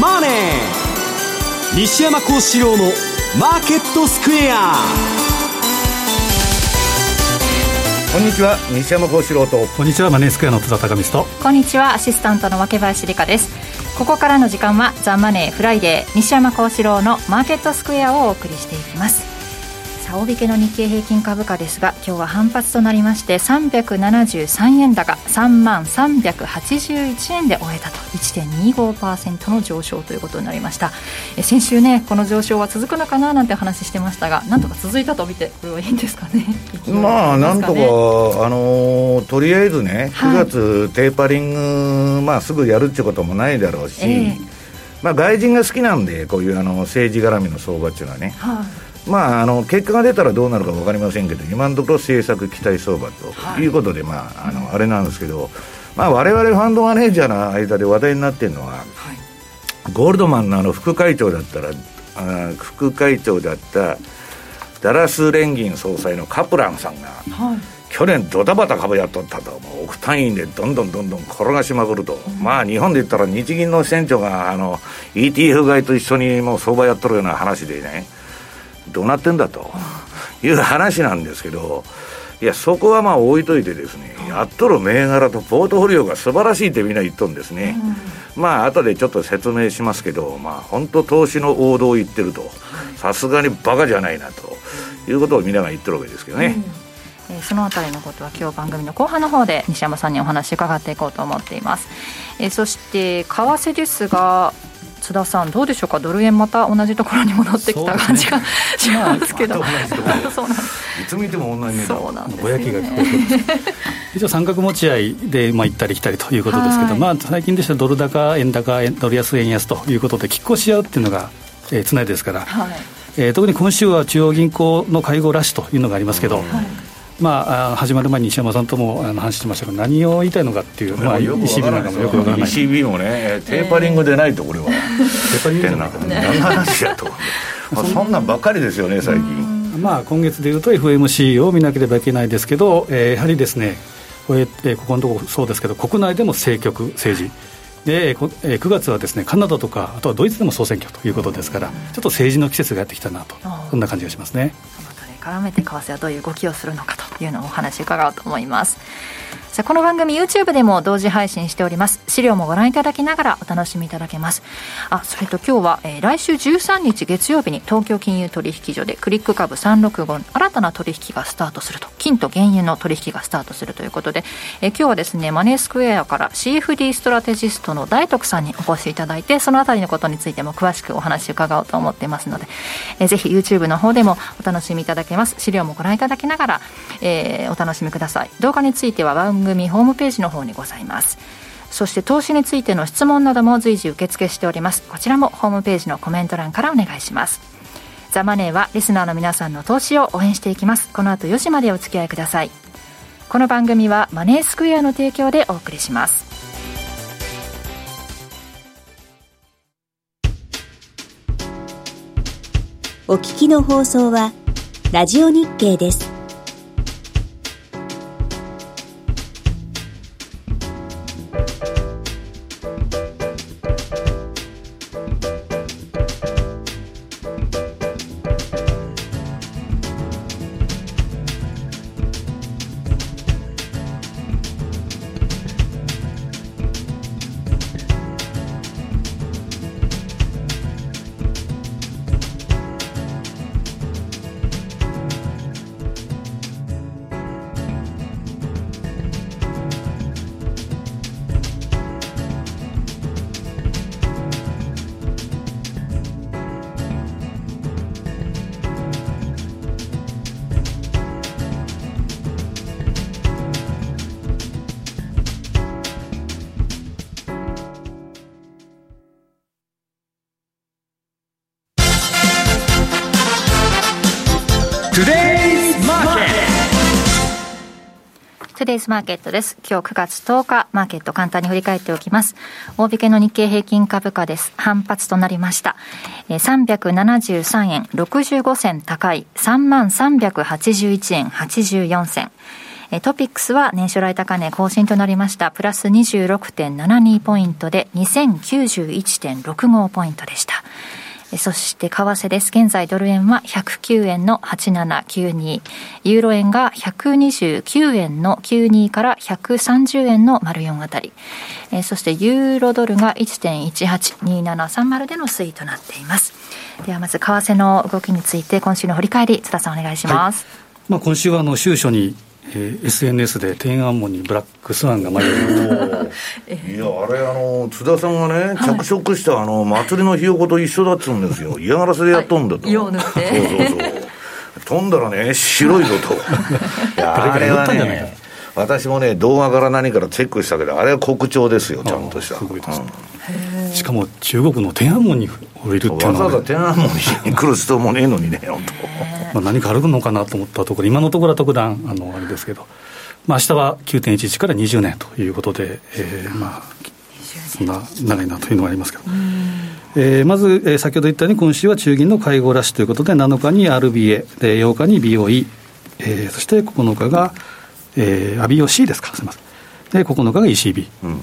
マネー」西山孝四郎の「マーケットスクエア」こんにちは西山孝四郎と。こんにちはマネースクエアの津田隆光と。こんにちはアシスタントの若林理香です。ここからの時間はザ・マネーフライデー西山孝四郎のマーケットスクエアをお送りしていきます大引けの日経平均株価ですが今日は反発となりまして373円高3万381円で終えたと1.25%の上昇ということになりましたえ先週ねこの上昇は続くのかななんて話してましたがなんとか続いたと見てこれはいいんですかねまあなんとか、あのとりあえずね9月テーパリング、まあすぐやるってこともないだろうし、えー、まあ外人が好きなんでこういうあの政治絡みの相場っていうのはね、はまあ、あの結果が出たらどうなるか分かりませんけど今のところ政策期待相場とい。うことで、はい、まあ、あのあれなんですけど、まあ、我々ファンドマネージャーの間で話題になっているのは、はい、ゴールドマンのあの副会長だったらあ副会長だったダラス連銀総裁のカプランさんが、はい、去年ドタバタ株やっとったと。もう億単位でどんどんどんどん転がしまくると、うん、まあ日本で言ったら日銀の支店長があの ETF 買いと一緒にもう相場やっとるような話でねどうなってんだという話なんですけど、いや、そこはまあ置いといてですね、やっとる銘柄とポートフォリオが素晴らしいってみんな言っとんですね。うん、まあ、後でちょっと説明しますけど、まあ、本当投資の王道を言ってると、さすがにバカじゃないなということをみんなが言ってるわけですけどね。うん、えー、そのあたりのことは今日番組の後半の方で西山さんにお話伺っていこうと思っています。えー、そして為替ですが津田さん、どうでしょうか、ドル円また同じところに戻ってきた感じが、ね、しますけど、まあ、そうなんいつ見ても同じ値段、そうなんです、ね、ぼやきが聞こえて一応、三角持ち合いで、まあ、行ったり来たりということですけど、まあ、最近でしたらドル高、円高、ドル安、円安ということで、拮抗し合うっていうのが、えー、常ですから。はい。えー、特に今週は中央銀行の会合ラッシュというのがありますけど、はいまあ、始まる前に石山さんともあの話してましたが、何を言いたいのかっていう、まあ、ECB なんかもよくわからない。ECB もね、テーパリングでないと、これは、テーパリング？じゃな。くて、何の話やと、まあ、そんなんばっかりですよね、最近。まあ、今月でいうと FMC を見なければいけないですけど、えー、やはりですねこれ、えー、ここのところそうですけど国内でも政局政治。で、えー、9月はですねカナダとかあとはドイツでも総選挙ということですからちょっと政治の季節がやってきたなと。そんな感じがしますね。絡めて為替はどういう動きをするのかというのをお話伺おうと思います。さあこの番組 YouTube でも同時配信しております。資料もご覧いただきながらお楽しみいただけます。あそれと今日は、えー、来週13日月曜日に東京金融取引所でクリック株365新たな取引がスタートすると。金と原油の取引がスタートするということで、えー、今日はですねマネースクエアから CFD ストラテジストの大徳さんにお越しいただいてそのあたりのことについても詳しくお話伺おうと思っていますので、えー、ぜひ YouTube の方でもお楽しみいただけます。資料もご覧いただきながら、えー、お楽しみください。動画については番組ホームページの方にございます。そして投資についての質問なども随時受付しております。こちらもホームページのコメント欄からお願いします。ザ・マネーはリスナーの皆さんの投資を応援していきます。この後4時までお付き合いください。この番組はマネースクエアの提供でお送りします。お聞きの放送はラジオ日経です。トゥデイズマーケットです。今日9月10日、マーケット簡単に振り返っておきます。大引けの日経平均株価です。反発となりました。373円65銭高い3万381円84銭。トピックスは年初来高値更新となりました。プラス26.72ポイントで2091.65ポイントでした。そして為替です。現在ドル円は109円の8792。ユーロ円が129円の92から130円の丸4あたり。そしてユーロドルが1.182730での推移となっています。ではまず為替の動きについて今週の振り返り、津田さんお願いします。はい、まあ、今週はあの週初にえー、SNS で天安門にブラックスワンが舞い いやあれあの津田さんがね、着色したあの祭りのひよこと一緒だっつうんですよ。嫌がらせでやっとんだと、色を塗って。そうそうそう。飛んだらね白いぞと。いやあれはね私もね動画から何からチェックしたけどあれは国潮ですよちゃんとした。すごいです、うん、しかも中国の天安門に降りるっていうのは、わざわざ天安門に来る人もねえのにね本当。まあ、何かあるのかなと思ったところ、今のところは特段、あのあれですけど、まあ明日は9.11から20年ということで、えー、まあ、そんな長いなというのがありますけど。えー、まず、えー、先ほど言ったように、今週は中銀の会合ラッシュということで、7日に RBA、で8日に BOE、えー、そして9日が、えー、BOC ですか、すみません。で、9日が ECB。うん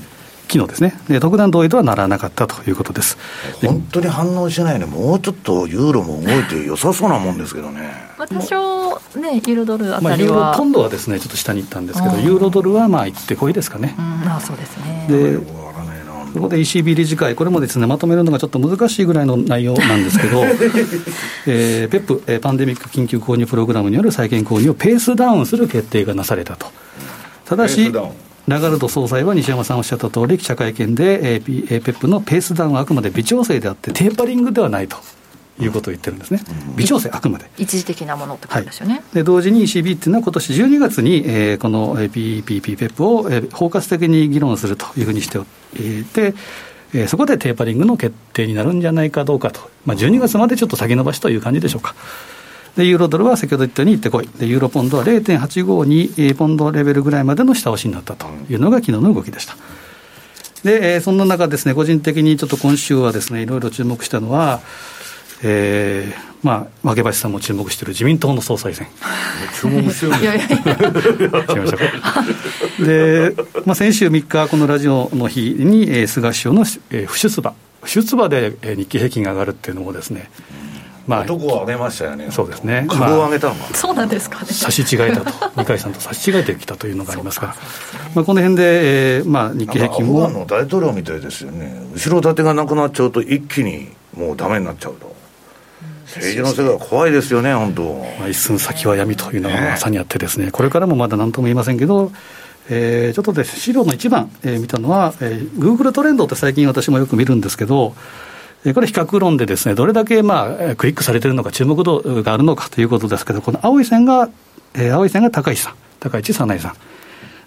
昨日ですね。で、特段同意とはならなかったということです。本当に反応しないね、もうちょっとユーロも動いて良さそうなもんですけどね。多少ね、ユーロドルあたりは、まあ、ユーロポンドはですねちょっと下に行ったんですけど、ユーロドルはまあ行ってこいですかね。うん、あそうですね。でそこで ECB 理事会、これもですねまとめるのがちょっと難しいぐらいの内容なんですけど、えー、ペップ、えー、パンデミック緊急購入プログラムによる債券購入をペースダウンする決定がなされたと。ただし、ラガルド総裁は西山さんおっしゃった通り、記者会見で、えー、ペップのペースダウンはあくまで微調整であって、テーパリングではないと。いうことを言ってるんですね、微調整、あくまで。一時的なものってことですよね。はい、で同時に ECB っていうのは、今年12月に、えー、このップを、えー、包括的に議論するというふうにしていて、えー、そこでテーパリングの決定になるんじゃないかどうかと、まあ、12月までちょっと先延ばしという感じでしょうか。でユーロドルは先ほど言ったように行ってこい、でユーロポンドは0.852ポンドレベルぐらいまでの下押しになったというのが昨日の動きでした。で、えー、そんな中ですね、個人的にちょっと今週はですね、いろいろ注目したのは、えー、まあ、若林さんも注目している自民党の総裁選。注目してるいやいやいや。で、まあ、先週3日、このラジオの日に、えー、菅首相の、えー、不出馬、不出馬で、えー、日経平均が上がるっていうのもですね、まあ、男を上げましたよね、そうですね、株を上げたの、まあ、そうなんですかね、差し違えたと、二階さんと差し違えてきたというのがありますか。ら、まあ、この辺で、えーまあ、日経平均も。アフガンの大統領みたいですよね、後ろ盾がなくなっちゃうと、一気にもうだめになっちゃうと。政治の世界は怖いですよね、本当。まあ、一寸先は闇というのがまさにあってですね、ね。これからもまだ何とも言いませんけど、えー、ちょっとで資料の一番、えー、見たのは、えー、Google トレンドって最近私もよく見るんですけど、これ、比較論でですね、どれだけまあクリックされてるのか、注目度があるのかということですけど、この青い線が、えー、青い線が高市さん、高市早苗さん。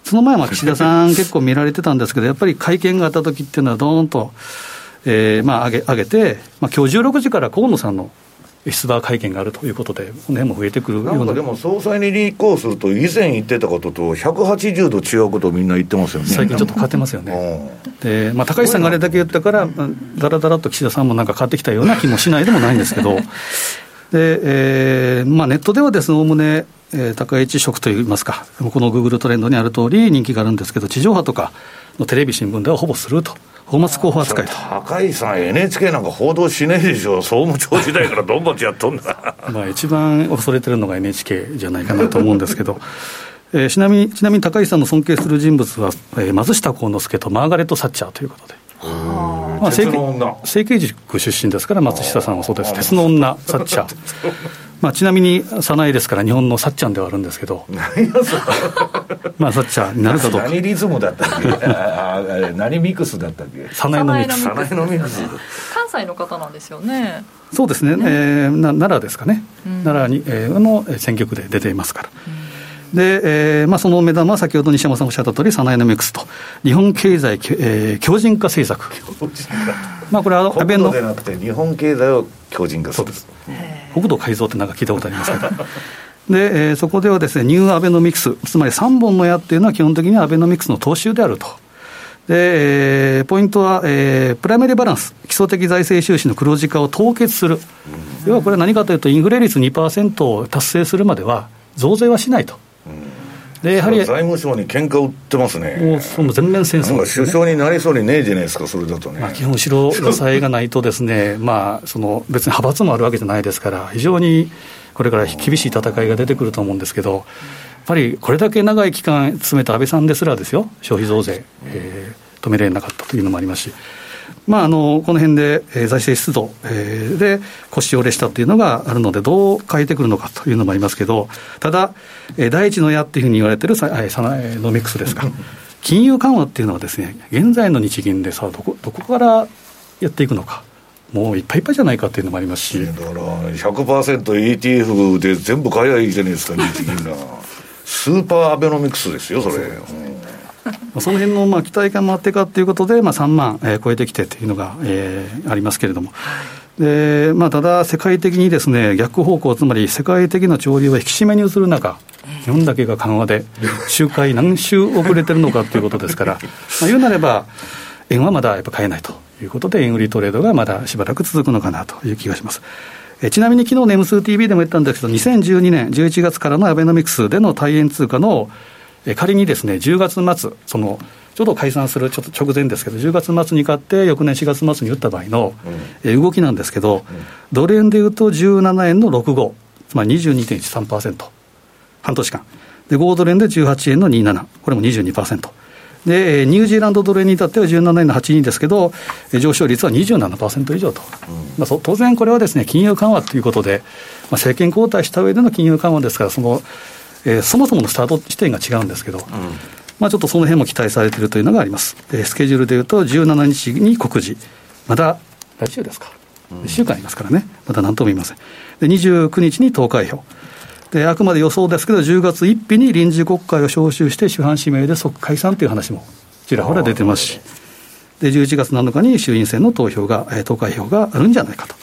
その前は岸田さん 結構見られてたんですけど、やっぱり会見があった時っていうのは、どーんと、えー、まあ上げ上げて、まあ今日16時から河野さんの出馬会見があるということで、この辺も増えてくるような。でも総裁に立候補すると、以前言ってたことと180度違うことをみんな言ってますよね。最近ちょっと変わってますよね。でまあ、高市さんがあれだけ言ったから、だらだらと岸田さんもなんか変わってきたような気もしないでもないんですけど、でえーまあ、ネットではですね、おおむね、えー、高市色といいますか、このグーグルトレンドにある通り、人気があるんですけど、地上波とかのテレビ、新聞ではほぼスルーと。泡沫候補扱いと。高井さん NHK なんか報道しねえでしょ。総務長時代からどんどんやっとんだ まあ一番恐れてるのが NHK じゃないかなと思うんですけど。えー、ちなみにちなみに高井さんの尊敬する人物は、えー、松下幸之助とマーガレット・サッチャーということで。まあ、成形塾出身ですから、松下さんはそうです、鉄の女、サッチャー。まあ、ちなみに、早苗ですから、日本のさっちゃんではあるんですけど、まあ、さっちゃんになるかどうか。何リズムだったっけ？何ミクスだったっけ？早苗のミクス。早苗のミクス。関西の方なんですよね。そうですね、ねえー、な奈良ですかね、うん、奈良に、えー、の選挙区で出ていますから。うんで、えーまあ、その目玉は先ほど西山さんおっしゃった通り、サナエノミクスと、日本経済、えー、強靭化政策。まあ、これは安倍の。でなくて、日本経済を強靭化する。そうです。国土改造ってなんか聞いたことありますけど。で、えー、そこではですね、ニューアベノミクス、つまり3本の矢っていうのは基本的にはアベノミクスの踏襲であると。で、えー、ポイントは、えー、プライマリーバランス、基礎的財政収支の黒字化を凍結する。要はこれは何かというと、インフレ率2%を達成するまでは、増税はしないと。でやはり財務省に喧嘩売ってますね、もうその全面戦争、ね、首相になりそうにねえじゃないですか、それだとね。まあ、基本、後ろ支えがないとですね、まあ、その別に派閥もあるわけじゃないですから、非常にこれから厳しい戦いが出てくると思うんですけど、やっぱりこれだけ長い期間詰めた安倍さんですらですよ、消費増税、えー、止められなかったというのもありますし。まあ、あのこの辺で、えー、財政出動、えー、で腰折れしたというのがあるので、どう変えてくるのかというのもありますけど、ただ、えー、第一の矢っていうふうに言われてるサナノミクスですか、金融緩和っていうのはですね、現在の日銀でさどこ、どこからやっていくのか。もういっぱいいっぱいじゃないかっていうのもありますし。だから 100%ETF で全部買えばいいじゃないですか、日銀が。スーパーアベノミクスですよ、それ。その辺のまの期待感もあってかということで、まあ、3万、えー、超えてきてというのが、えー、ありますけれども。でまあ、ただ、世界的にですね逆方向、つまり世界的な潮流が引き締めに移る中、日本だけが緩和で、周回何週遅れてるのかということですから、まあ、言うなれば、円はまだやっぱ買えないということで、円売りトレードがまだしばらく続くのかなという気がします。えちなみに昨日ネムス TV でも言ったんですけど、2012年11月からのアベノミクスでの対円通貨の仮にですね、10月末、その、ちょうど解散するちょっと直前ですけど、10月末に買って、翌年4月末に打った場合の、え動きなんですけど、ドル円でいうと17円の65、つまり22.13%、半年間。で、5ドル円で18円の27、これも22%。で、ニュージーランドドル円に至っては17円の82ですけど、上昇率は27%以上と、まあ、当然これはですね、金融緩和ということで、まあ、政権交代した上での金融緩和ですから、そのえー、そもそものスタート地点が違うんですけど、うん、まあ、ちょっとその辺も期待されているというのがあります、えー、スケジュールでいうと、17日に告示、まだ来週ですか、1週間ありますからね、まだ何とも言いません、で29日に投開票。であくまで予想ですけど、10月1日に臨時国会を招集して、主犯指名で即解散という話もちらほら出てますし、で11月7日に衆院選の投票が、えー、投開票があるんじゃないかと。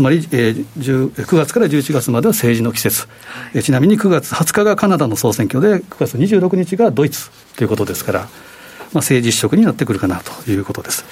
つまり、えー、9月から11月までは政治の季節、えー、ちなみに9月20日がカナダの総選挙で、9月26日がドイツということですから、まあ、政治一色になってくるかなということです。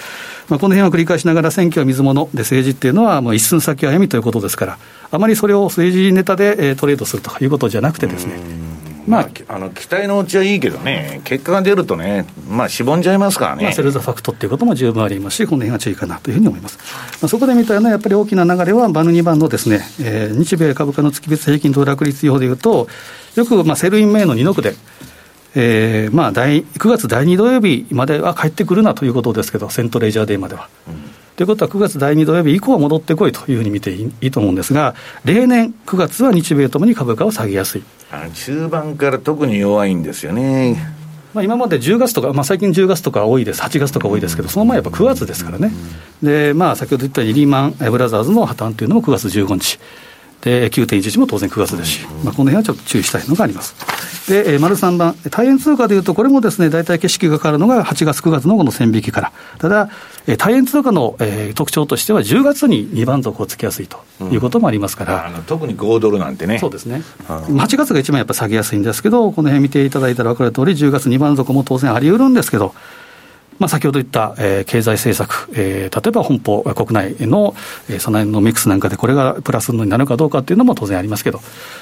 まあ、この辺を繰り返しながら、選挙は水物で、政治っていうのはもう一寸先は闇ということですから、あまりそれを政治ネタで、えー、トレードするということじゃなくてですね。まあ、あの期待のうちはいいけどね、結果が出るとね、まあ、しぼんじゃいますからね。まあ、 sell the fact っていうことも十分ありますし、この辺は注意かなというふうに思います。まあ、そこで見たようなやっぱり大きな流れは、バヌ2番のですね、えー、日米株価の月別平均騰落率表でいうと、よくまあ sell in May の2の句で、えーまあ、9月第2土曜日までは帰ってくるなということですけど、セントレジャーデーまでは。うんということは、9月第2土曜日以降は戻ってこいというふうに見ていいと思うんですが、例年、9月は日米ともに株価を下げやすい。中盤から特に弱いんですよね。まあ、今まで10月とか、まあ、最近10月とか多いです、8月とか多いですけど、その前やっぱ9月ですからね、でまあ、先ほど言ったリーマンブラザーズの破綻というのも9月15日、で9.11も当然9月ですし、まあ、この辺はちょっと注意したいのがあります。で、えー、丸3番、大円通貨でいうと、これもですね、大体景色が変わるのが8月、9月のこの線引きから。ただ、えー、大円通貨の、えー、特徴としては、10月に2番底をつけやすいということもありますから。うん、特に5ドルなんてね。そうですね。8月が一番やっぱ下げやすいんですけど、この辺見ていただいたら分かる通り、10月2番底も当然あり得るんですけど、まあ、先ほど言った、えー、経済政策、えー、例えば本邦国内の、えー、その辺のミックスなんかで、これがプラスになるかどうかっていうのも当然ありますけど、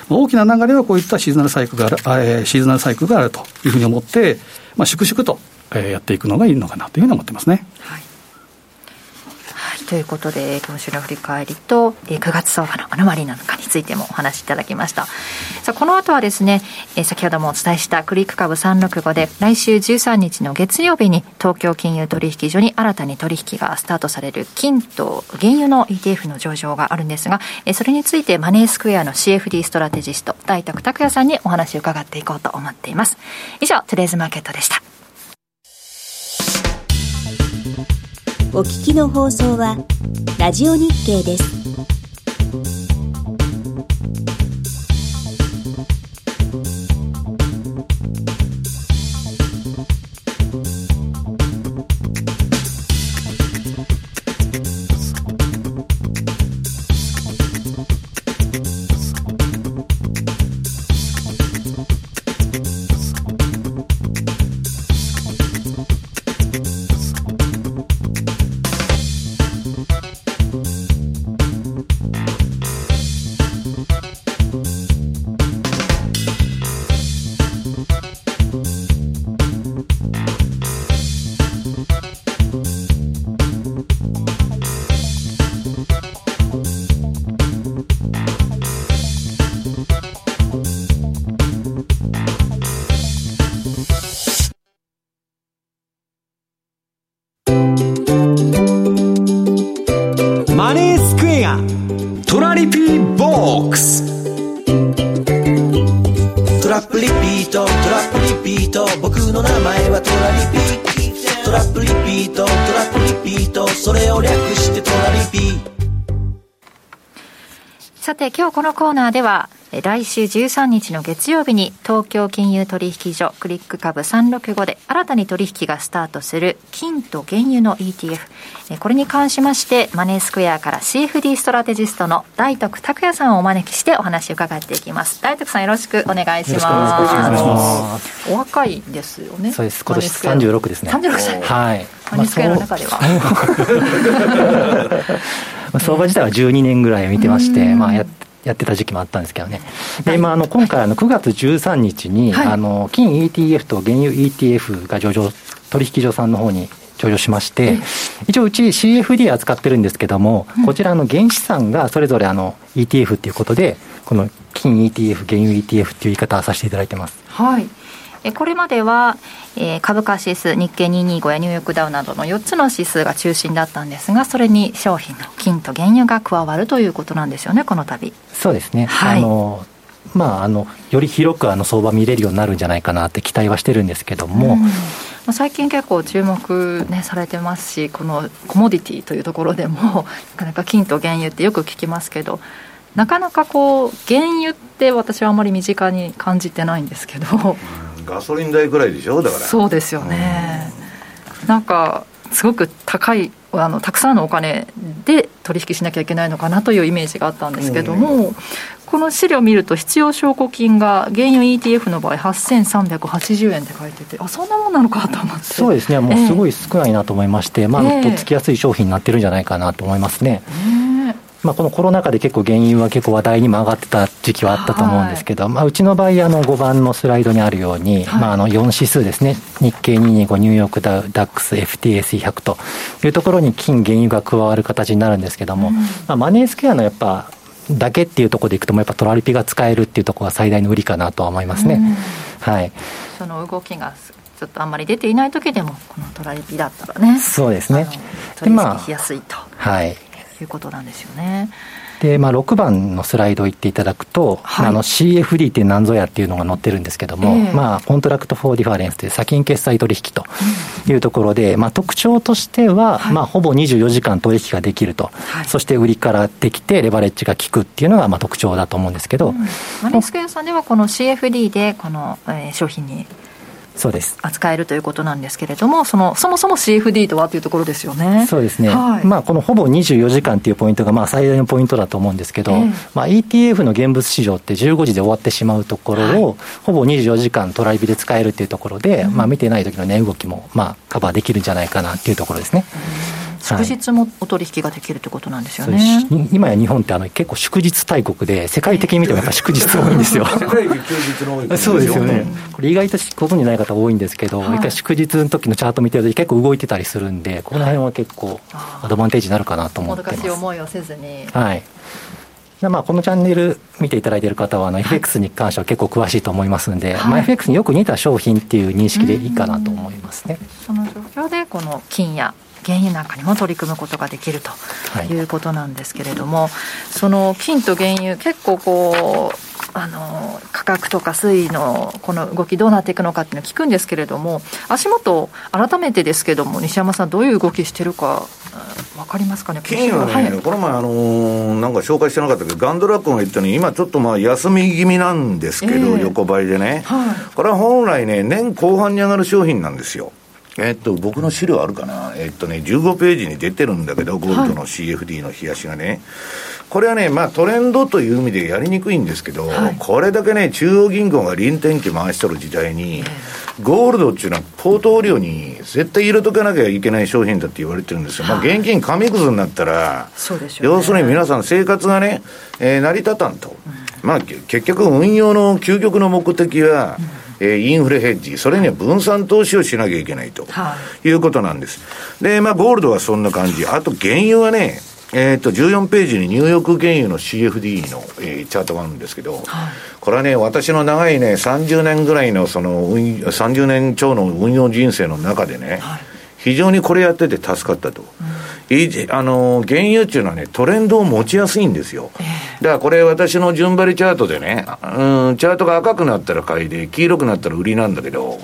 大きな流れはこういったシーズナルサイクルがある、えー、シーズナルサイクルがあるというふうに思って、まあ、粛々と、えー、やっていくのがいいのかなというふうに思ってますね。はいということで今週の振り返りと9月相場のアノマリなのかについてもお話しいただきました。さあこの後はですね先ほどもお伝えしたクリック株365で来週13日の月曜日に東京金融取引所に新たに取引がスタートされる金と原油の ETF の上場があるんですがそれについてマネースクエアの CFD ストラテジスト大徳拓也さんにお話を伺っていこうと思っています。以上トゥデイズマーケットでした。お聞きの放送は、ラジオ日経です。リピーボックストラップリピート。トラップリピート。僕の名前はトラリピトラップリピート。トラップリピート。それを略してトラリピー。トさて今日このコーナーでは来週13日の月曜日に東京金融取引所クリック株365で新たに取引がスタートする金と原油の ETF これに関しましてマネースクエアから CFD ストラテジストの大徳拓也さんをお招きしてお話を伺っていきます。大徳さんよろしくお願いします。お若いですよね。そうです。今年36ですね。36歳。はい。マネースクエアの中では、相場自体は12年ぐらい見てまして、まあ、ややってた時期もあったんですけどね。で、今、あの、今回、あの、9月13日に、はい、あの、金 ETF と原油 ETF が上場、取引所さんの方に上場しまして、一応うち CFD 扱ってるんですけども、こちらの原資産がそれぞれあの ETF っていうことで、この金 ETF、原油 ETF っていう言い方をさせていただいてます。はい。これまでは、えー、株価指数日経225やニューヨークダウなどの4つの指数が中心だったんですがそれに商品の金と原油が加わるということなんですよねこの度。そうですね、はい、あのまあ、あのより広くあの相場見れるようになるんじゃないかなって期待はしてるんですけども、うん、最近結構注目、ね、されてますしこのコモディティというところでも なかなか金と原油ってよく聞きますけどなかなかこう原油って私はあまり身近に感じてないんですけど。ガソリン代ぐらいでしょ？だから。そうですよね、うん、なんかすごく高いあのたくさんのお金で取引しなきゃいけないのかなというイメージがあったんですけども、うん、この資料を見ると必要証拠金が原油 ETF の場合8380円って書いててあそんなもんなのかと思って。そうですね。もうすごい少ないなと思いまして、えー、まあ、とっつきやすい商品になってるんじゃないかなと思いますね。えーまあ、このコロナ禍で結構原油は結構話題にも上がってた時期はあったと思うんですけど、はい、まあ、うちの場合、あの5番のスライドにあるように、はい、まあ、あの4指数ですね、日経225、ニューヨークダウ、ダックス、FTSE100 というところに金、原油が加わる形になるんですけども、うん、まあ、マネースケアのやっぱ、だけっていうところでいくと、やっぱトラリピが使えるっていうところが最大の売りかなとは思いますね。うん、はい、その動きがちょっとあんまり出ていない時でもこのトラリピだったらね。そうですね。取引しやすいと、はいいうことなんですよね。で、まあ、6番のスライドを言っていただくと、はい、あの CFD って何ぞやっていうのが載ってるんですけども、えー、まあ、 Contract for Difference という差金決済取引というところで、うん、まあ、特徴としては、はい、まあ、ほぼ24時間取引ができると、はい、そして売りからできて、レバレッジが効くっていうのがまあ特徴だと思うんですけど、うん、マネースクエアさんでは、この CFD でこの、えー、商品にそうです。扱えるということなんですけれども、そのそもそも CFD とはというところですよね。そうですね、はい、まあ、このほぼ24時間というポイントがまあ最大のポイントだと思うんですけど、えー、まあ、ETF の現物市場って15時で終わってしまうところを、はい、ほぼ24時間トライビで使えるというところで、うん、まあ、見てない時の値動きもまあカバーできるんじゃないかなというところですね。うん祝日もお取引ができるということなんですよね、はい、今や日本ってあの結構祝日大国で世界的に見てもやっぱ祝日多いんですよ。世界で休日の多いそうですよね、これ意外とご存じない方多いんですけど、はい、一回祝日の時のチャート見てると結構動いてたりするんでこの辺は結構アドバンテージになるかなと思ってます、しい思いをせずに。はい。まあ、このチャンネル見ていただいている方はあの FX に関しては結構詳しいと思いますんで、はい、まあ、FX によく似た商品っていう認識でいいかなと思いますね。その状況でこの金や原油なんかにも取り組むことができるとい。うことなんですけれども、はい、その金と原油結構こうあの価格とか推移のこの動きどうなっていくのかっていうのを聞くんですけれども足元改めてですけども西山さんどういう動きしてるか分かりますかね？金はね、はい、この前あのー、なんか紹介してなかったけどガンドラックが言ったように今ちょっとまあ休み気味なんですけど、えー、横ばいでね、はい、これは本来ね年後半に上がる商品なんですよえっと、僕の資料あるかな、えっとね、15ページに出てるんだけど、ゴールドの CFD の冷やしがね、はい、これはね、まあ、トレンドという意味でやりにくいんですけど、はい、これだけね、中央銀行が臨転機回しとる時代に、ゴールドっていうのは、ポートフォリオに絶対入れとかなきゃいけない商品だって言われてるんですよ、まあ、現金紙くずになったら、要するに皆さん、生活がね、えー、成り立たんと、まあ、結局、運用の究極の目的は、うんえー、インフレヘッジ、それには分散投資をしなきゃいけないと、はい、いうことなんです。で、まあ、ゴールドはそんな感じ。あと、原油はね、えっ、ー、と、14ページにニューヨーク原油の CFD の、えー、チャートがあるんですけど、はい、これはね、私の長いね、30年ぐらいのその、30年超の運用人生の中でね、はい、非常にこれやってて助かったと。うん、いあの、原油っていうのはね、トレンドを持ちやすいんですよ。えーからこれ私の順張りチャートでね、うん、チャートが赤くなったら買いで、黄色くなったら売りなんだけど、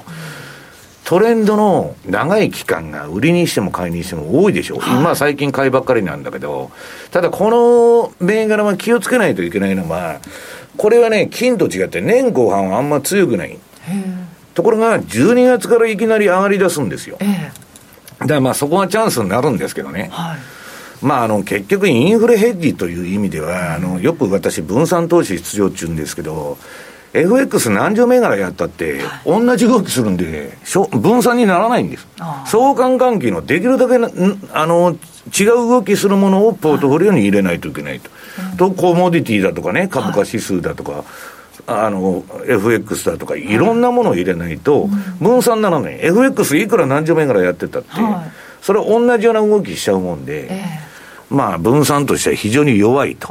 トレンドの長い期間が売りにしても買いにしても多いでしょ、はい、今最近買いばっかりなんだけど、ただこの銘柄は気をつけないといけないのは、これはね、金と違って年後半はあんま強くない。ところが、12月からいきなり上がり出すんですよ。だからまあそこがチャンスになるんですけどね。はいまあ、あの結局、インフレヘッジという意味では、あのよく私、分散投資出場中んですけど、FX 何十銘柄やったって、同じ動きするんで、分散にならないんです。相関関係のできるだけあの違う動きするものをポートフォリオに入れないといけないと。と、コモディティだとかね、株価指数だとか、あの、FX だとか、いろんなものを入れないと、分散ならない。FX いくら何十銘柄やってたって、それは同じような動きしちゃうもんで、まあ、分散としては非常に弱いと。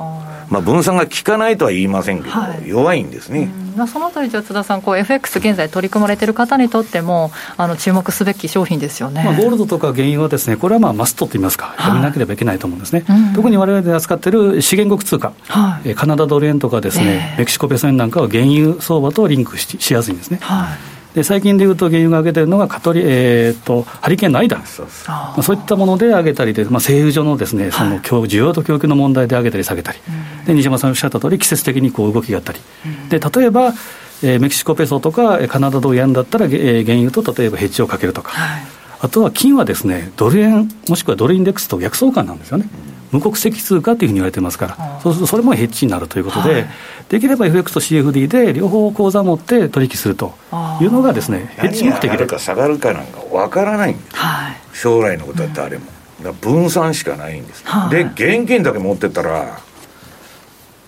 まあ、分散が効かないとは言いませんけど、はい、弱いんですね。まあ、そのあたり、じゃ津田さん、こう FX 現在取り組まれている方にとっても、あの注目すべき商品ですよね、まあ、ゴールドとか原油はですね、これはまあマストといいますか、やめなければいけないと思うんですね。はい、特にわれわれで扱っている資源国通貨、はい、カナダドル円とかですね、えー、メキシコペソ円なんかは原油相場とリンクししやすいんですね。はいで最近でいうと、原油が上げてるのがカトリ、えーと、ハリケーンの間、そうまあ、そういったもので上げたりで、まあ、製油所のです、ね、その需要と供給の問題で上げたり下げたり、で西山さんおっしゃった通り、季節的にこう動きがあったり、で例えば、えー、メキシコペソとかカナダドル円だったら、えー、原油と例えばヘッジをかけるとか、はい、あとは金はですね、ドル円、もしくはドルインデックスと逆相関なんですよね。無国籍通貨というふうに言われてますから、そうするとそれもヘッジになるということで、はい、できれば FX と CFD で両方口座を持って取引するというのがですね、ヘッジ目的で。上がるか下がるかなんかわからない。んです、はい、将来のことは誰も。分散しかないんです、はい、で現金だけ持ってたら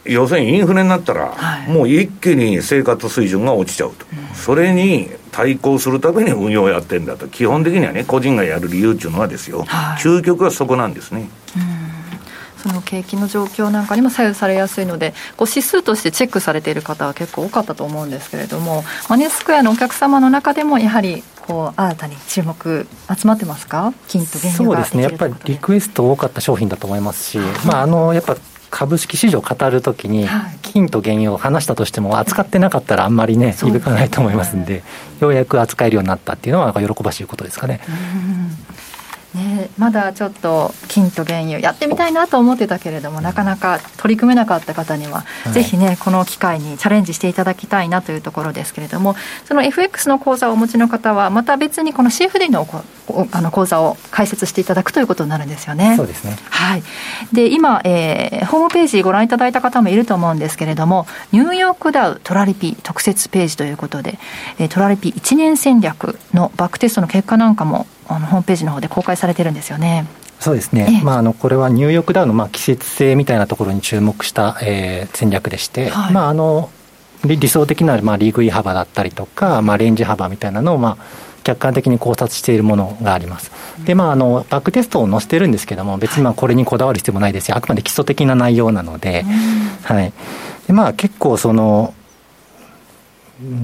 要するにインフレになったら、はい、もう一気に生活水準が落ちちゃうと、うん、それに対抗するために運用をやってるんだと。基本的にはね個人がやる理由っていうのはですよ、はい、究極はそこなんですね、うんその景気の状況なんかにも左右されやすいので、こう指数としてチェックされている方は結構多かったと思うんですけれども、マネースクエアのお客様の中でも、やはりこう新たに注目、集まってますか、金と原油そうですね、やっぱりリクエスト多かった商品だと思いますし、まあ、あのやっぱ株式市場を語るときに、金と原油を話したとしても、扱ってなかったらあんまりね、響かないと思いますんで、ようやく扱えるようになったっていうのは、喜ばしいことですかね。ね、まだちょっと金と原油やってみたいなと思ってたけれどもなかなか取り組めなかった方には、はい、ぜひねこの機会にチャレンジしていただきたいなというところですけれどもその FX の口座をお持ちの方はまた別にこの CFD のあの口座を開設していただくということになるんですよね。そうですね。はい、で今、えー、ホームページご覧いただいた方もいると思うんですけれどもニューヨークダウトラリピ特設ページということで、えー、トラリピ1年戦略のバックテストの結果なんかもあのホームページの方で公開されてるんですよね。そうですね、まあ、あのこれはニューヨークダウのまあ季節性みたいなところに注目した、えー、戦略でして、はい、まあ、あの理想的なまあリーグイ幅だったりとか、まあ、レンジ幅みたいなのをまあ客観的に考察しているものがあります。で、まあ、あの、バックテストを載せてるんですけども、別にまあこれにこだわる必要もないですし、あくまで基礎的な内容なので、はい。で、まあ結構その、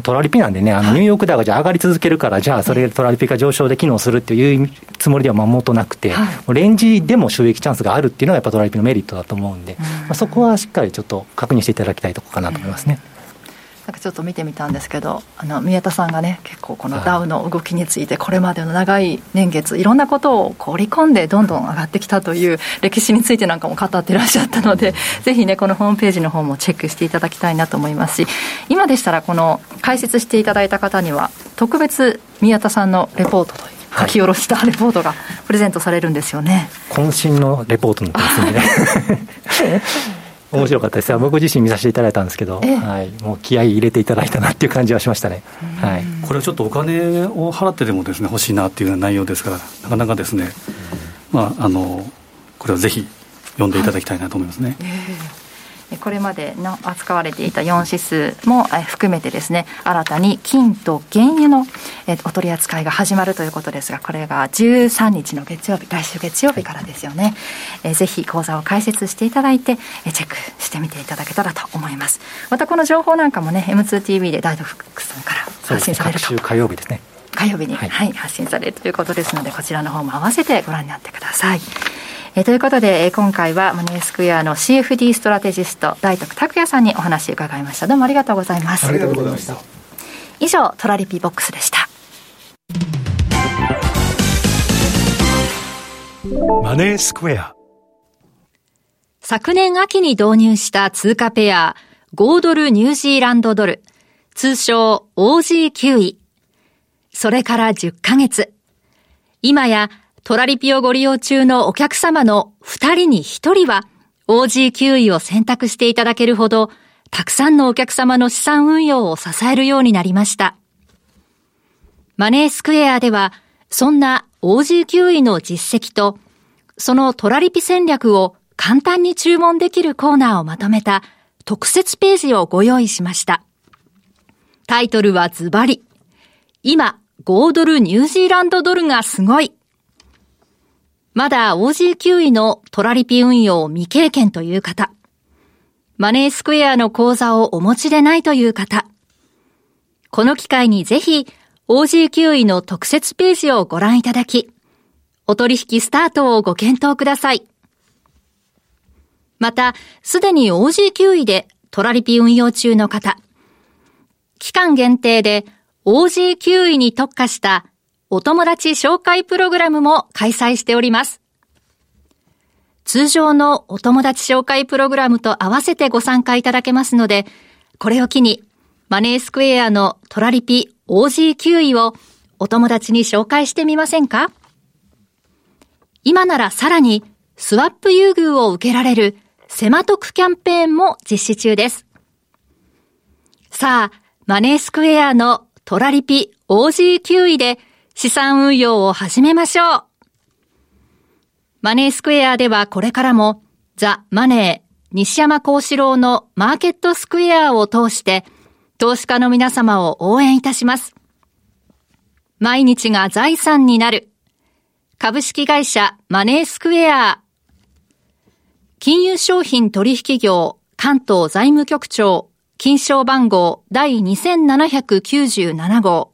トラリピなんでね、あのニューヨークダウがじゃ上がり続けるから、じゃあそれでトラリピが上昇で機能するっていうつもりではもとなくて、はい、レンジでも収益チャンスがあるっていうのがやっぱトラリピのメリットだと思うんで、まあ、そこはしっかりちょっと確認していただきたいところかなと思いますね。なんかちょっと見てみたんですけどあの宮田さんがね結構このダウの動きについてこれまでの長い年月いろんなことを織り込んでどんどん上がってきたという歴史についてなんかも語ってらっしゃったのでぜひねこのホームページの方もチェックしていただきたいなと思います。し今でしたらこの解説していただいた方には特別宮田さんのレポートという書き下ろしたレポートがプレゼントされるんですよね、はい、渾身のレポートになってますね 面白かったです。僕自身見させていただいたんですけど、はい、もう気合い入れていただいたなっていう感じはしましたね、はい、これはちょっとお金を払ってでもですね欲しいなっていう内容ですからなかなかですね、まああのこれはぜひ読んでいただきたいなと思いますね。はいえ。ーこれまでの扱われていた4指数も含めてですね新たに金と原油のお取り扱いが始まるということですがこれが13日の月曜日来週月曜日からですよね、えぜひ講座を開設していただいてチェックしてみていただけたらと思います。またこの情報なんかもね M2TV でダイドフックさんから発信されると。火曜日ですね。火曜日に、はい、はい、発信されるということですのでこちらの方も合わせてご覧になってくださいえー、ということで、えー、今回はマネースクエアの CFD ストラテジスト大徳拓也さんにお話伺いました。どうもありがとうございます。ありがとうございました。以上トラリピボックスでした。マネースクエア。昨年秋に導入した通貨ペア5ドルニュージーランドドル通称 OG9 位それから10ヶ月。今やトラリピをご利用中のお客様の2人に1人は OG9 位を選択していただけるほど、たくさんのお客様の資産運用を支えるようになりました。マネースクエアでは、そんな OG9 位の実績と、そのトラリピ戦略を簡単に注文できるコーナーをまとめた特設ページをご用意しました。タイトルはズバリ。今、5ドルニュージーランドドルがすごい。まだ OG9 位のトラリピ運用未経験という方、マネースクエアの口座をお持ちでないという方、この機会にぜひ OG9 位の特設ページをご覧いただき、お取引スタートをご検討ください。また、すでに OG9 位でトラリピ運用中の方、期間限定で OG9 位に特化したお友達紹介プログラムも開催しております。通常のお友達紹介プログラムと合わせてご参加いただけますので、これを機にマネースクエアのトラリピ OG9 位をお友達に紹介してみませんか？今ならさらにスワップ優遇を受けられるセマトクキャンペーンも実施中です。さあ、マネースクエアのトラリピ OG9 位で資産運用を始めましょう。マネースクエアではこれからもザ・マネー西山幸四郎のマーケットスクエアを通して投資家の皆様を応援いたします。毎日が財産になる株式会社マネースクエア金融商品取引業関東財務局長金賞番号第2797号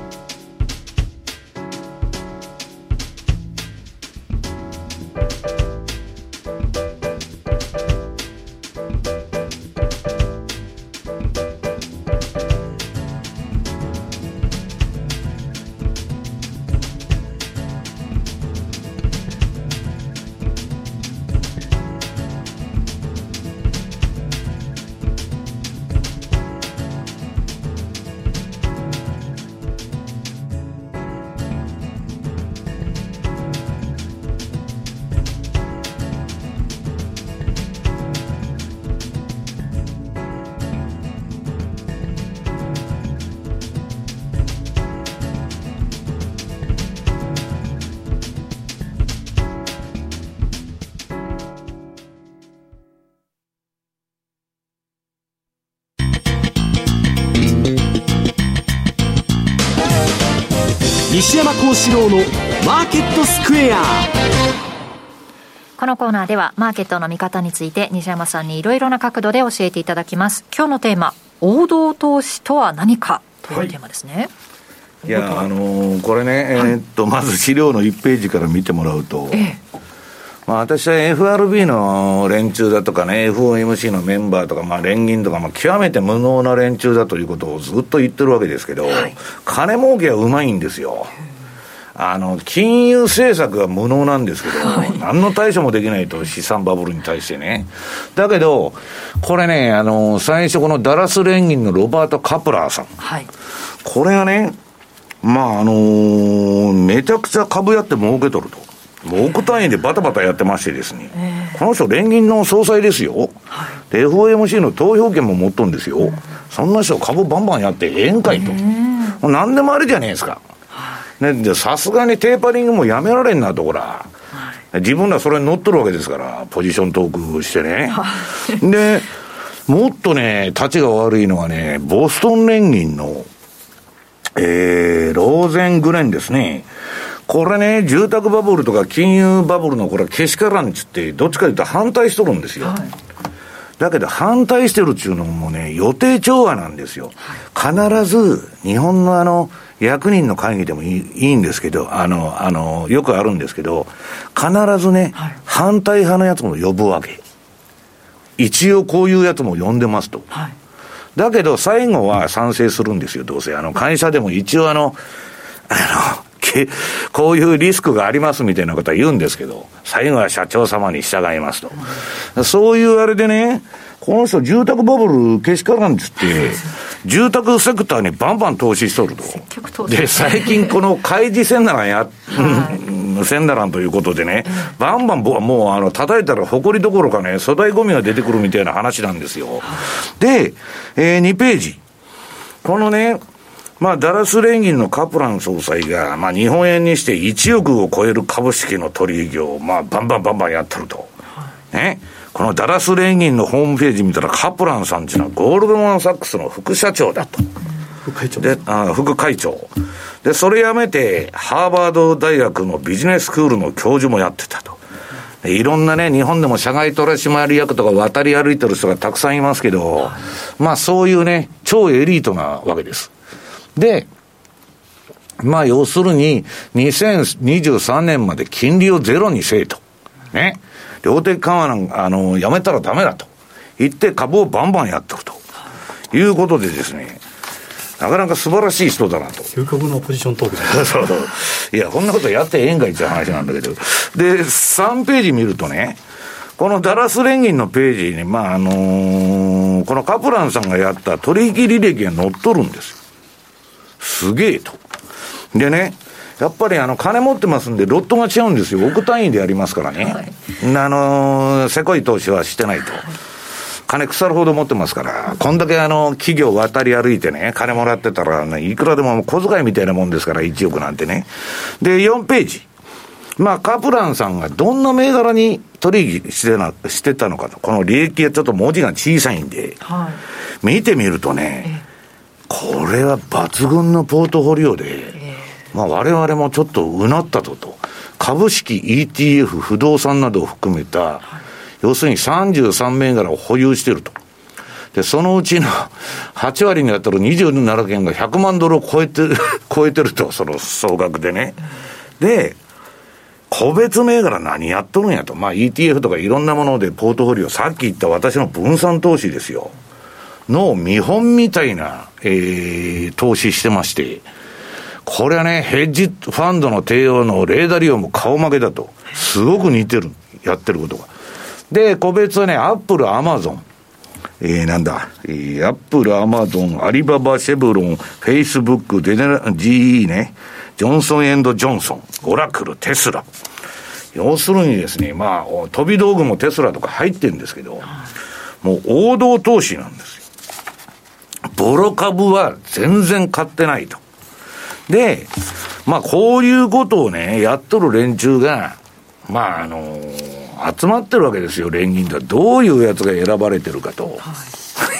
西山幸四郎のマーケットスクエア。このコーナーではマーケットの見方について西山さんにいろいろな角度で教えていただきます。今日のテーマ王道投資とは何かというテーマですね、はいいやあのー、これね、えー、っとまず資料の1ページから見てもらうと、ええ、まあ、私は FRB の連中だとかね、FOMC のメンバーとか、まあ、連銀とか、まあ、極めて無能な連中だということをずっと言ってるわけですけど、はい、金儲けはうまいんですよ。あの、金融政策が無能なんですけど、はい、何の対処もできないと、資産バブルに対してね。だけど、これね、あの、最初このダラス連銀のロバート・カプラーさん。はい、これがね、まあ、あのー、めちゃくちゃ株やって儲けとると。もう億単位でバタバタやってましてですね、えー、この人、連銀の総裁ですよ、はい、で FOMC の投票権も持っとんですよ、うん、そんな人、株バンバンやってええんかいと、え。ー、何でもあるじゃねえですか、さすがにテーパリングもやめられんなと、こら、はい、自分らそれに乗っとるわけですから、ポジショントークしてね。でもっとね、立ちが悪いのはね、ボストン連銀のえー、ローゼングレンですね。これね、住宅バブルとか金融バブルのこれけしからんっつって、どっちかというと反対しとるんですよ。はいだけど反対してるっていうのもね、予定調和なんですよ。必ず日本のあの、役人の会議でもいいいいんですけど、あの、あの、よくあるんですけど、必ずね、はい、反対派のやつも呼ぶわけ。一応こういうやつも呼んでますと。はい、だけど最後は賛成するんですよ、どうせ。あの、会社でも一応あの、あの、こういうリスクがありますみたいなことは言うんですけど、最後は社長様に従いますと。そういうあれでね、この人住宅バブルけしからんっつって、住宅セクターにバンバン投資しとると。で、最近この開示せんならんや、せんならんということでね、バンバンもうあの叩いたら埃どころかね、粗大ゴミが出てくるみたいな話なんですよ。で、えー、2ページ。このね、まあ、ダラス連銀のカプラン総裁が、まあ、日本円にして1億を超える株式の取引を、まあ、バンバンバンバンやってると。ね。このダラス連銀のホームページ見たら、カプランさんっていうのはゴールドマン・サックスの副社長だと。副会長であ副会長。で、それ辞めて、ハーバード大学のビジネススクールの教授もやってたと。いろんなね、日本でも社外取締役とか渡り歩いてる人がたくさんいますけど、まあそういうね、超エリートなわけです。で、まあ要するに、2023年まで金利をゼロにせえと。ね。量的緩和なんか、あの、やめたらダメだと。言って株をバンバンやっていくと。いうことでですね、なかなか素晴らしい人だなと。究極のポジショントーク そうそう。いや、こんなことやってええんかいって話なんだけど。で、3ページ見るとね、このダラス連銀のページに、まあ、あのー、このカプランさんがやった取引履歴が載っとるんですよ。すげえと。でね、やっぱりあの、金持ってますんで、ロットが違うんですよ。億単位でやりますからね。はい、あのー、せこい投資はしてないと。金腐るほど持ってますから、こんだけあの、企業渡り歩いてね、金もらってたら、ね、いくらでも小遣いみたいなもんですから、1億なんてね。で、4ページ。まあ、カプランさんがどんな銘柄に取引してなしてたのかと。この利益がちょっと文字が小さいんで、はい、見てみるとね、これは抜群のポートフォリオで、まあ我々もちょっとうなったとと。株式 ETF 不動産などを含めた、要するに33銘柄を保有してると。で、そのうちの8割に当たる27件が100万ドルを超えてる、超えてると、その総額でね。で、個別銘柄何やっとるんやと。まあ ETF とかいろんなものでポートフォリオ、さっき言った私の分散投資ですよ。の見本みたいな、えー、投資してまして、これはね、ヘッジファンドの帝王のレイ・ダリオも顔負けだと。すごく似てる。やってることが。で、個別はね、アップル、アマゾン。えー、なんだ、えー、アップル、アマゾン、アリババ、シェブロン、フェイスブック、ゼネラ、GE ね、ジョンソンエンド・ジョンソン、オラクル、テスラ。要するにですね、まあ、飛び道具もテスラとか入ってるんですけど、もう王道投資なんですよ。ボロ株は全然買ってないと。で、まあこういうことをね、やっとる連中が、まああのー、集まってるわけですよ、連銀とは。どういうやつが選ばれてるかと。は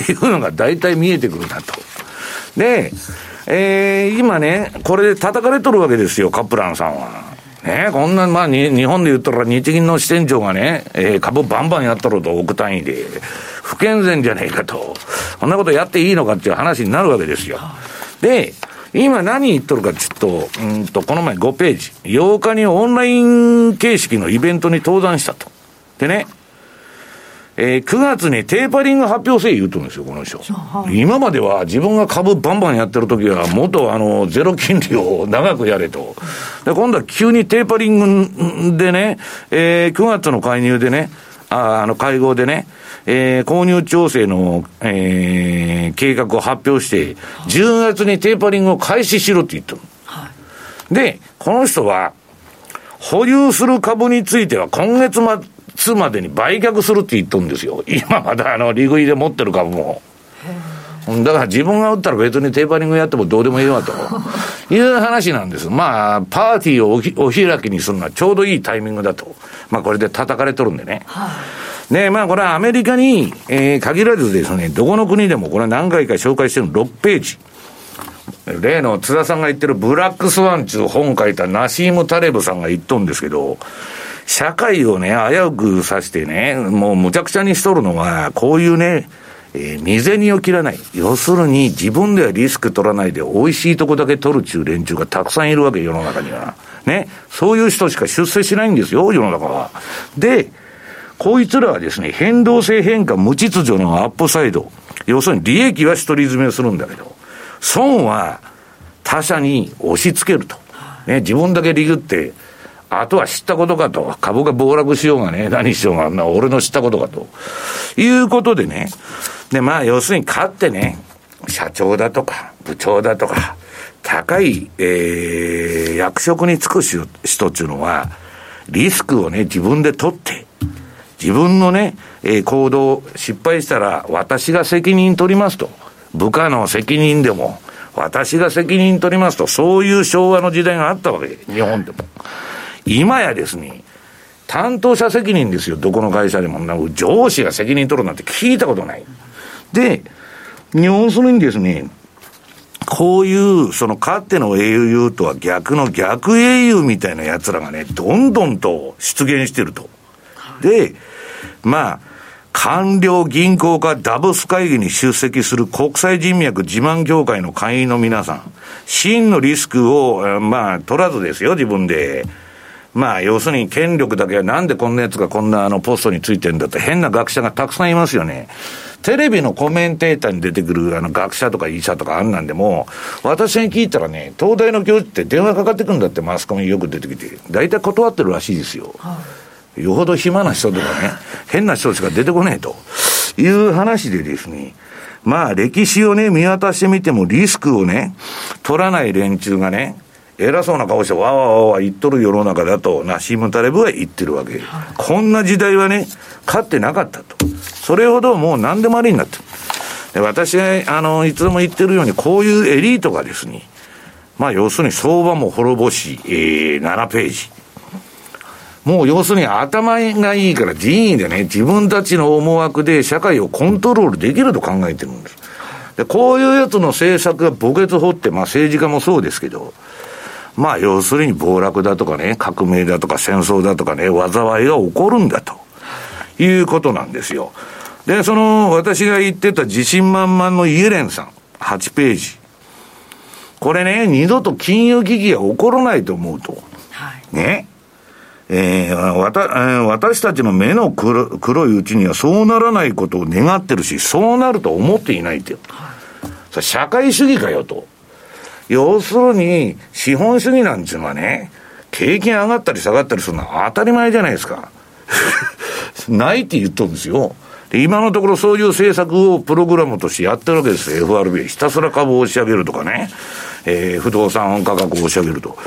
い、いうのが大体見えてくるなと。で、えー、今ね、これで叩かれとるわけですよ、カプランさんは。ねこんな、まあ日本で言ったら日銀の支店長がね、えー、株バンバンやったろと、億単位で。不健全じゃねえかと。こんなことやっていいのかっていう話になるわけですよ。で、今何言っとるかちょっと、うんと、この前5ページ。8日にオンライン形式のイベントに登壇したと。でね、えー、9月にテーパリング発表せ言うとるんですよ、この人。今までは自分が株バンバンやってる時は、元あの、ゼロ金利を長くやれと。で、今度は急にテーパリングでね、えー、9月の介入でね、ああの、会合でね、えー、購入調整の、えー、計画を発表して、10月にテーパリングを開始しろって言ったの。はい、で、この人は、保有する株については今月末までに売却するって言っとるんですよ。今まだあの、利食いで持ってる株も。だから自分が打ったら別にテーパリングやってもどうでもいいわという話なんです。まあ、パーティーをお開きにするのはちょうどいいタイミングだと。まあ、これで叩かれとるんでね。はい、で、まあ、これはアメリカに、えー、限らずですね、どこの国でもこれは何回か紹介してる6ページ。例の津田さんが言ってるブラックスワンっていう本書いたナシーム・タレブさんが言っとんですけど、社会をね、危うくさしてね、もうむちゃくちゃにしとるのは、こういうね、えー、未銭を切らない。要するに自分ではリスク取らないで美味しいとこだけ取るちゅう連中がたくさんいるわけ、世の中には。ね。そういう人しか出世しないんですよ、世の中は。で、こいつらはですね、変動性変化無秩序のアップサイド。要するに利益は独り占めをするんだけど、損は他者に押し付けると。ね、自分だけ利食って、あとは知ったことかと。株が暴落しようがね、何しようが、な俺の知ったことかと。いうことでね。で、まあ、要するに勝ってね、社長だとか、部長だとか、高い、えー、役職に就く人っていうのは、リスクをね、自分で取って、自分のね、えー、行動、失敗したら、私が責任取りますと。部下の責任でも、私が責任取りますと、そういう昭和の時代があったわけ、日本でも。今やですね、担当者責任ですよ、どこの会社でも。上司が責任取るなんて聞いたことない。で、要するにですね、こういう、そのかっての英雄とは逆の逆英雄みたいな奴らがね、どんどんと出現してると。で、まあ、官僚銀行家ダブス会議に出席する国際人脈自慢協会の会員の皆さん、真のリスクを、まあ、取らずですよ、自分で。まあ、要するに権力だけはなんでこんな奴がこんなあのポストについてんだって変な学者がたくさんいますよね。テレビのコメンテーターに出てくるあの学者とか医者とかあんなんでも、私に聞いたらね、東大の教授って電話かかってくるんだってマスコミよく出てきて、大体断ってるらしいですよ。よほど暇な人とかね、変な人しか出てこねえという話でですね、まあ歴史をね、見渡してみてもリスクをね、取らない連中がね、偉そうな顔してわわわわ言っとる世の中だと、ナシーム・タレブは言ってるわけ。こんな時代はね、勝ってなかったと。それほどもう何でもありになってる。で私が、あの、いつも言ってるように、こういうエリートがですね、まあ要するに相場も滅ぼし、えー、7ページ。もう要するに頭がいいから人為でね、自分たちの思惑で社会をコントロールできると考えてるんです。で、こういうやつの政策が墓穴掘って、まあ政治家もそうですけど、まあ要するに暴落だとかね、革命だとか戦争だとかね、災いが起こるんだということなんですよ。で、その私が言ってた自信満々のイエレンさん、8ページ。これね、二度と金融危機が起こらないと思うと。はい、ね。えー、わた、えー、私たちの目の黒黒いうちにはそうならないことを願ってるし、そうなると思っていないって。はい、社会主義かよと。要するに、資本主義なんていうのはね、景気上がったり下がったりするのは当たり前じゃないですか。ないって言っとるんですよ。で、今のところそういう政策をプログラムとしてやってるわけですよ。FRB。ひたすら株を押し上げるとかね。えー、不動産価格を押し上げると。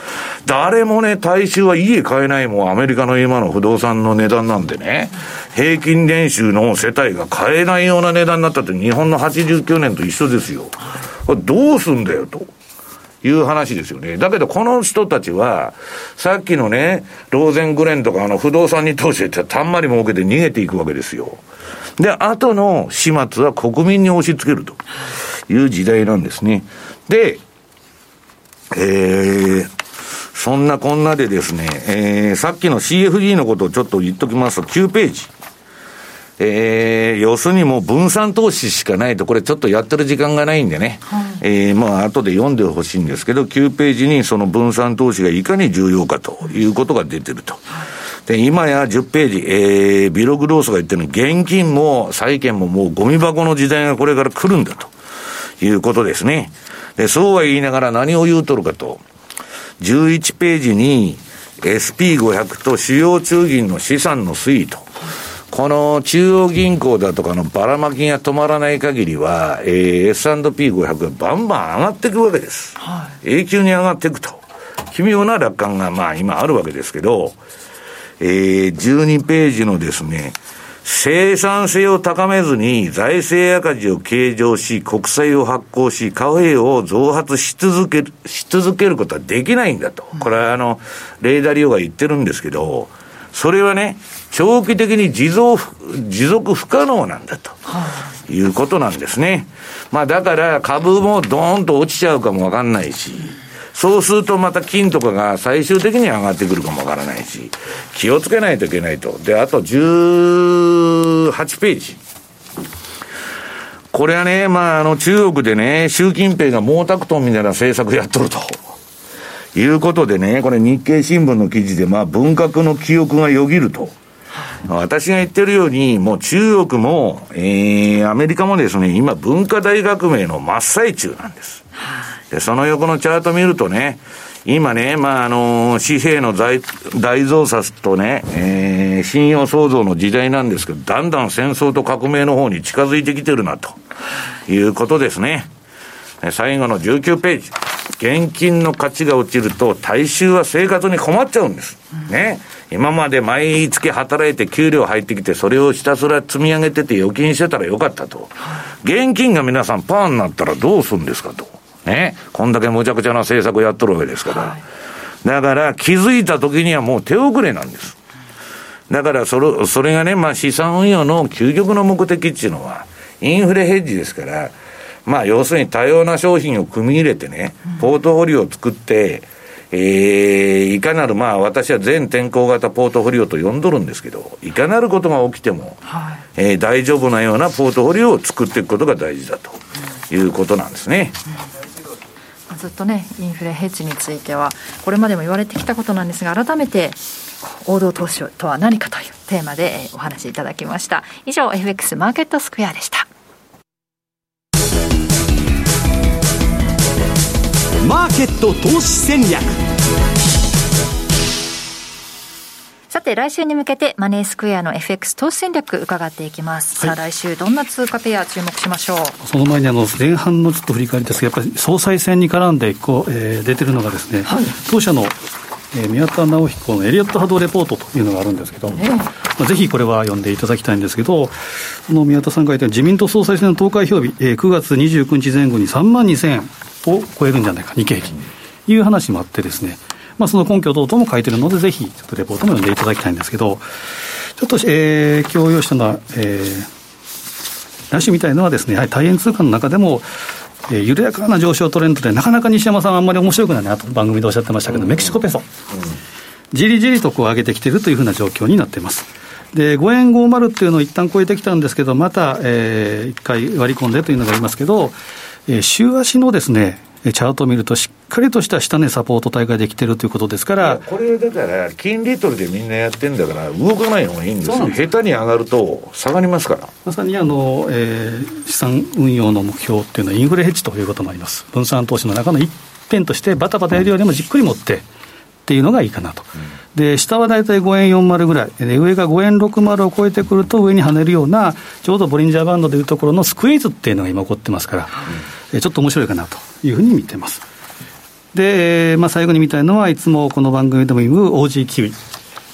誰もね、大衆は家買えないもん、アメリカの今の不動産の値段なんでね、平均年収の世帯が買えないような値段になったって日本の89年と一緒ですよ。これどうすんだよと。いう話ですよね。だけど、この人たちは、さっきのね、ローゼングレンとか、あの、不動産に投資してたんまり儲けて逃げていくわけですよ。で、後の始末は国民に押し付けるという時代なんですね。で、えー、そんなこんなでですね、えー、さっきの CFD のことをちょっと言っときますと、9ページ。えー、要するにもう分散投資しかないと、これちょっとやってる時間がないんでね、はい、えー、まあ後で読んでほしいんですけど、9ページにその分散投資がいかに重要かということが出てると。で、今や10ページ、えー、ビログロースが言ってる現金も債券ももうゴミ箱の時代がこれから来るんだということですね。で、そうは言いながら何を言うとるかと。11ページに SP500 と主要中銀の資産の推移と。この中央銀行だとかのばらまきが止まらない限りは、えー、S&P500 がバンバン上がっていくわけです。はい、永久に上がっていくと。奇妙な楽観がまあ今あるわけですけど、えー、12ページのですね、生産性を高めずに財政赤字を計上し、国債を発行し、貨幣を増発し続ける、し続けることはできないんだと。これはあの、レーダーリオが言ってるんですけど、それはね、長期的に持続持続不可能なんだと、いうことなんですね。まあだから株もドーンと落ちちゃうかもわかんないし、そうするとまた金とかが最終的に上がってくるかもわからないし、気をつけないといけないと。で、あと18ページ。これはね、まあ、あの、中国でね、習近平が毛沢東みたいな政策やっとると。いうことでね、これ日経新聞の記事で、まあ、文革の記憶がよぎると。私が言ってるように、もう中国も、えー、アメリカもですね、今文化大革命の真っ最中なんです。はあで、その横のチャート見るとね、今ね、まあ、あの、紙幣の大大増刷とね、えー、信用創造の時代なんですけど、だんだん戦争と革命の方に近づいてきてるな、ということですね。最後の19ページ。現金の価値が落ちると、大衆は生活に困っちゃうんです。ね。今まで毎月働いて給料入ってきて、それをひたすら積み上げてて預金してたらよかったと。現金が皆さんパーになったらどうするんですかと。ね。こんだけむちゃくちゃな政策やっとるわけですから。だから気づいた時にはもう手遅れなんです。だからそれ、それがね、まあ資産運用の究極の目的っていうのは、インフレヘッジですから、まあ要するに多様な商品を組み入れてね、ポートフォリオを作って、えー、いかなる、まあ私は全天候型ポートフォリオと呼んどるんですけど、いかなることが起きても、はい、えー、大丈夫なようなポートフォリオを作っていくことが大事だということなんですね。うん、ずっとね、インフレヘッジについては、これまでも言われてきたことなんですが、改めて、王道投資とは何かというテーマでお話しいただきました。以上、FX マーケットスクエアでした。マーケット投資戦略さて来週に向けてマネースクエアの FX 投資戦略伺っていきます、はい、さあ来週どんな通貨ペア注目しましょう？その前にあの前半のちょっと振り返りですがやっぱり総裁選に絡んでこう、えー、出てるのがですね、はい、当社のえー、宮田直彦のエリオット波動レポートというのがあるんですけど、まあ、ぜひこれは読んでいただきたいんですけど、この宮田さんが言った自民党総裁選の投開票日、えー、9月29日前後に3万2000円を超えるんじゃないか、日経平均。いう話もあってですね、まあ、その根拠等々も書いてるので、ぜひ、ちょっとレポートも読んでいただきたいんですけど、ちょっと、えー、今日用意したのは、えー、来週みたいのはですね、やはり大変通貨の中でも、えー、緩やかな上昇トレンドで、なかなか西山さん、あんまり面白くないなと番組でおっしゃってましたけど、メキシコペソ、じりじりとこう上げてきてるというふうな状況になっています。で、5円50っていうのを一旦超えてきたんですけど、また、えー、一回割り込んでというのがありますけど、えー、週足のですね、チャートを見ると、しっかりとした下値サポート体ができてるということですから、これだから、金利取りでみんなやってんだから、動かない方がいいんですよ、下手に上がると下がりますから。まさにあの、えー、資産運用の目標っていうのは、インフレヘッジということもあります、分散投資の中の一点として、バタバタやるよりもじっくり持って。っていうのがいいかなと、で下は大体5円40ぐらい、で上が5円60を超えてくると、上に跳ねるような、ちょうどボリンジャーバンドでいうところのスクイーズっていうのが今起こってますから、うん、ちょっと面白いかなというふうに見てます。で、まあ、最後に見たいのは、いつもこの番組でも言う OG キウイ。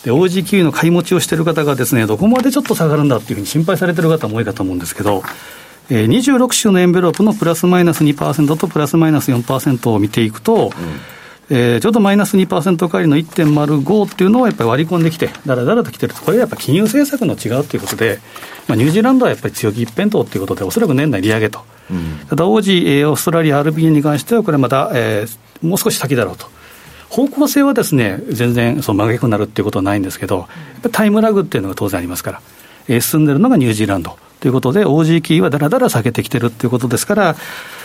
で、OG キウイの買い持ちをしている方がですね、どこまでちょっと下がるんだっていうふうに心配されてる方も多いかと思うんですけど、えー、26種のエンベロープのプラスマイナス2%とプラスマイナス4%を見ていくと、うんえー、ちょうどマイナス2%返りの1.05っていうのをやっぱり割り込んできて、だらだらときてると、これはやっぱ金融政策の違うということで、まあ、ニュージーランドはやっぱり強気一辺倒ということで、おそらく年内利上げと、うん、ただ、王子、えー、オーストラリア、RBN に関しては、これまた、えー、もう少し先だろうと。方向性はですね、全然その真逆になるっていうことはないんですけど、タイムラグっていうのが当然ありますから、えー、進んでるのがニュージーランド。ということで、OG キーはだらだら下げてきてるということですから、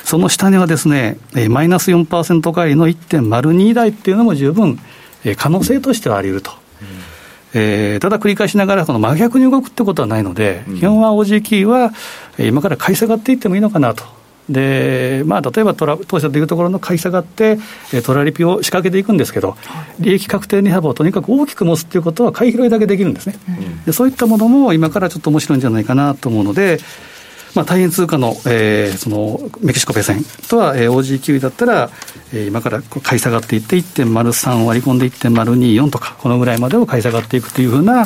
その下にはですね、マイナス4%返りの1.02台っていうのも十分、可能性としてはあり得ると。えー、ただ繰り返しながら、この真逆に動くってことはないので、基本は OG キーは今から買い下がっていってもいいのかなと。でまあ、例えばトラ当社でいうところの会社があって、トラリピを仕掛けていくんですけど、利益確定値幅をとにかく大きく持つということは、買い拾いだけできるんですね、うん、で、そういったものも今からちょっと面白いんじゃないかなと思うので、まあ、大変通貨の,、えー、そのメキシコペセンとは、えー、OG キウイだったら、えー、今から買い下がっていって、1.03割り込んで1.024とか、このぐらいまでを買い下がっていくというふうな、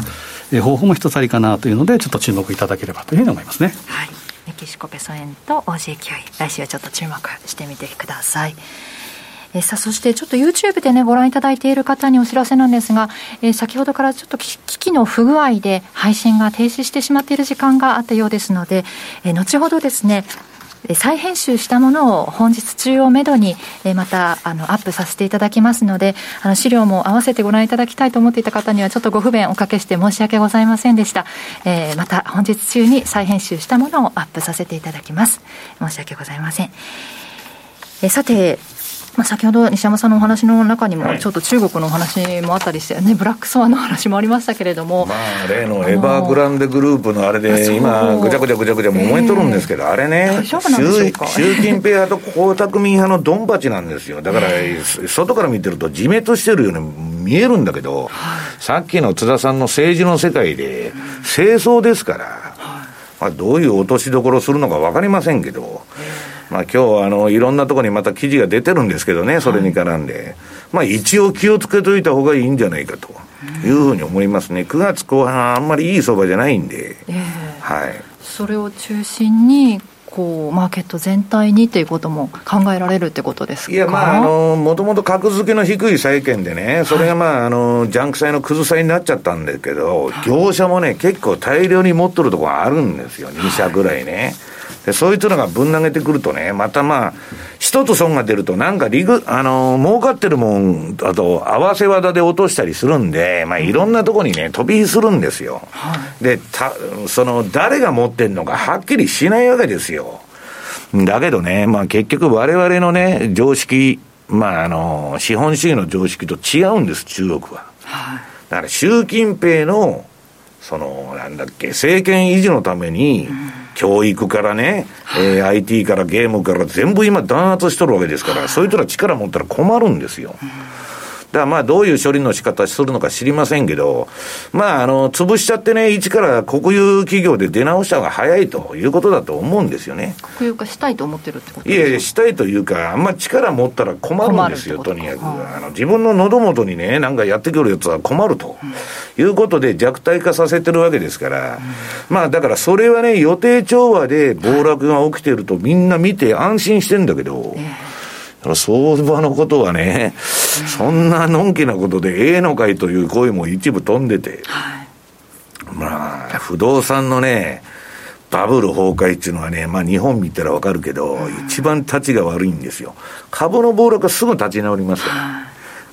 えー、方法も一つありかなというので、ちょっと注目いただければというふうに思いますね。はいメキシコペソ円と OG キウイ来週はちょっと注目してみてくださいえさあそしてちょっと YouTube でねご覧いただいている方にお知らせなんですが、え、先ほどからちょっと機器の不具合で配信が停止してしまっている時間があったようですので、え、後ほどですね再編集したものを本日中をめどに、またあのアップさせていただきますので、あの資料も合わせてご覧いただきたいと思っていた方には、ちょっとご不便おかけして申し訳ございませんでした。えー、また本日中に再編集したものをアップさせていただきます。申し訳ございません。えさて、まあ、先ほど西山さんのお話の中にも、ちょっと中国のお話もあったりして、ね、ブラックスワンの話もありましたけれども、まあ、例のエバーグランデグループのあれで、今、ぐちゃぐちゃぐちゃぐちゃ燃えとるんですけど、あれね、習近平派と江沢民派のドンパチなんですよ、だから、外から見てると、自滅してるように見えるんだけど、さっきの津田さんの政治の世界で、清掃ですから、まあ、どういう落としどころするのか分かりませんけど。まあ今日あのいろんなところにまた記事が出てるんですけどね、それに絡んで、はい、まあ一応気をつけといた方がいいんじゃないかというふうに思いますね、9月後半、あんまりいい相場じゃないんで、えー、はい、それを中心にこうマーケット全体にということも考えられるってことですか？いや、まあ、あのもともと格付けの低い債券でね、それがまあ、あのジャンク債の崩さになっちゃったんだけど、業者もね、結構大量に持っとるところあるんですよ、2社ぐらいね。でそういうのがぶん投げてくるとね、またまあ、一つ損が出ると、なんかリグ、あのー、儲かってるもん、あと、合わせ技で落としたりするんで、まあ、いろんなとこにね、飛び火するんですよ。はい、で、た、その、誰が持ってんのかはっきりしないわけですよ。だけどね、まあ結局我々のね、常識、まああの、資本主義の常識と違うんです、中国は。はい、だから習近平の、その、なんだっけ、政権維持のために、教育からね、えー、IT からゲームから全部今弾圧しとるわけですから、そういう人ら力持ったら困るんですよ。だからまあどういう処理の仕方するのか知りませんけど、まああの、潰しちゃってね、一から国有企業で出直した方が早いということだと思うんですよね。国有化したいと思ってるってこといやいや、したいというか、あんま力持ったら困るんですよ、とにかく。あの自分の喉元にね、なんかやってくるやつは困ると、うん、いうことで弱体化させてるわけですから、うん、まあだからそれはね、予定調和で暴落が起きてるとみんな見て安心してんだけど、えー相場のことはね、そんなのんきなことでええのかいという声も一部飛んでて、はい、まあ、不動産のね、バブル崩壊っていうのはね、まあ日本見たらわかるけど、一番立ちが悪いんですよ。株の暴落はすぐ立ち直りますから。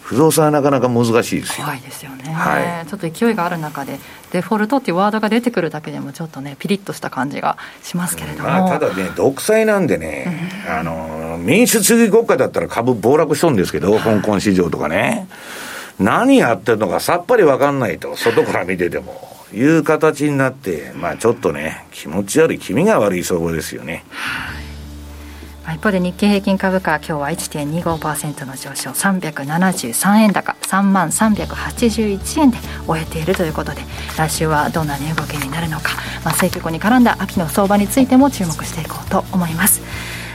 不動産はなかなか難しいですよ。怖いですよね、はい、ちょっと勢いがある中で、デフォルトっていうワードが出てくるだけでも、ちょっとね、ピリッとした感じがしますけれども、まあ、ただね、独裁なんでね、あの民主主義国家だったら株暴落しとんですけど、香港市場とかね、何やってるのかさっぱり分かんないと、外から見てても。いう形になって、まあちょっとね、気持ち悪い、気味が悪い相場ですよね。一方で日経平均株価今日は1.25%の上昇373円高3万381円で終えているということで来週はどんな値動きになるのか、まあ、政局に絡んだ秋の相場についても注目していこうと思います。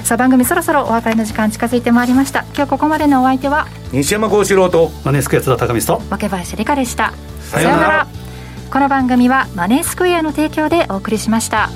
さあ番組そろそろお別れの時間近づいてまいりました。今日ここまでのお相手は西山幸四郎とマネースクエア津田高見と若林理香でした。さようなら。この番組はマネースクエアの提供でお送りしました。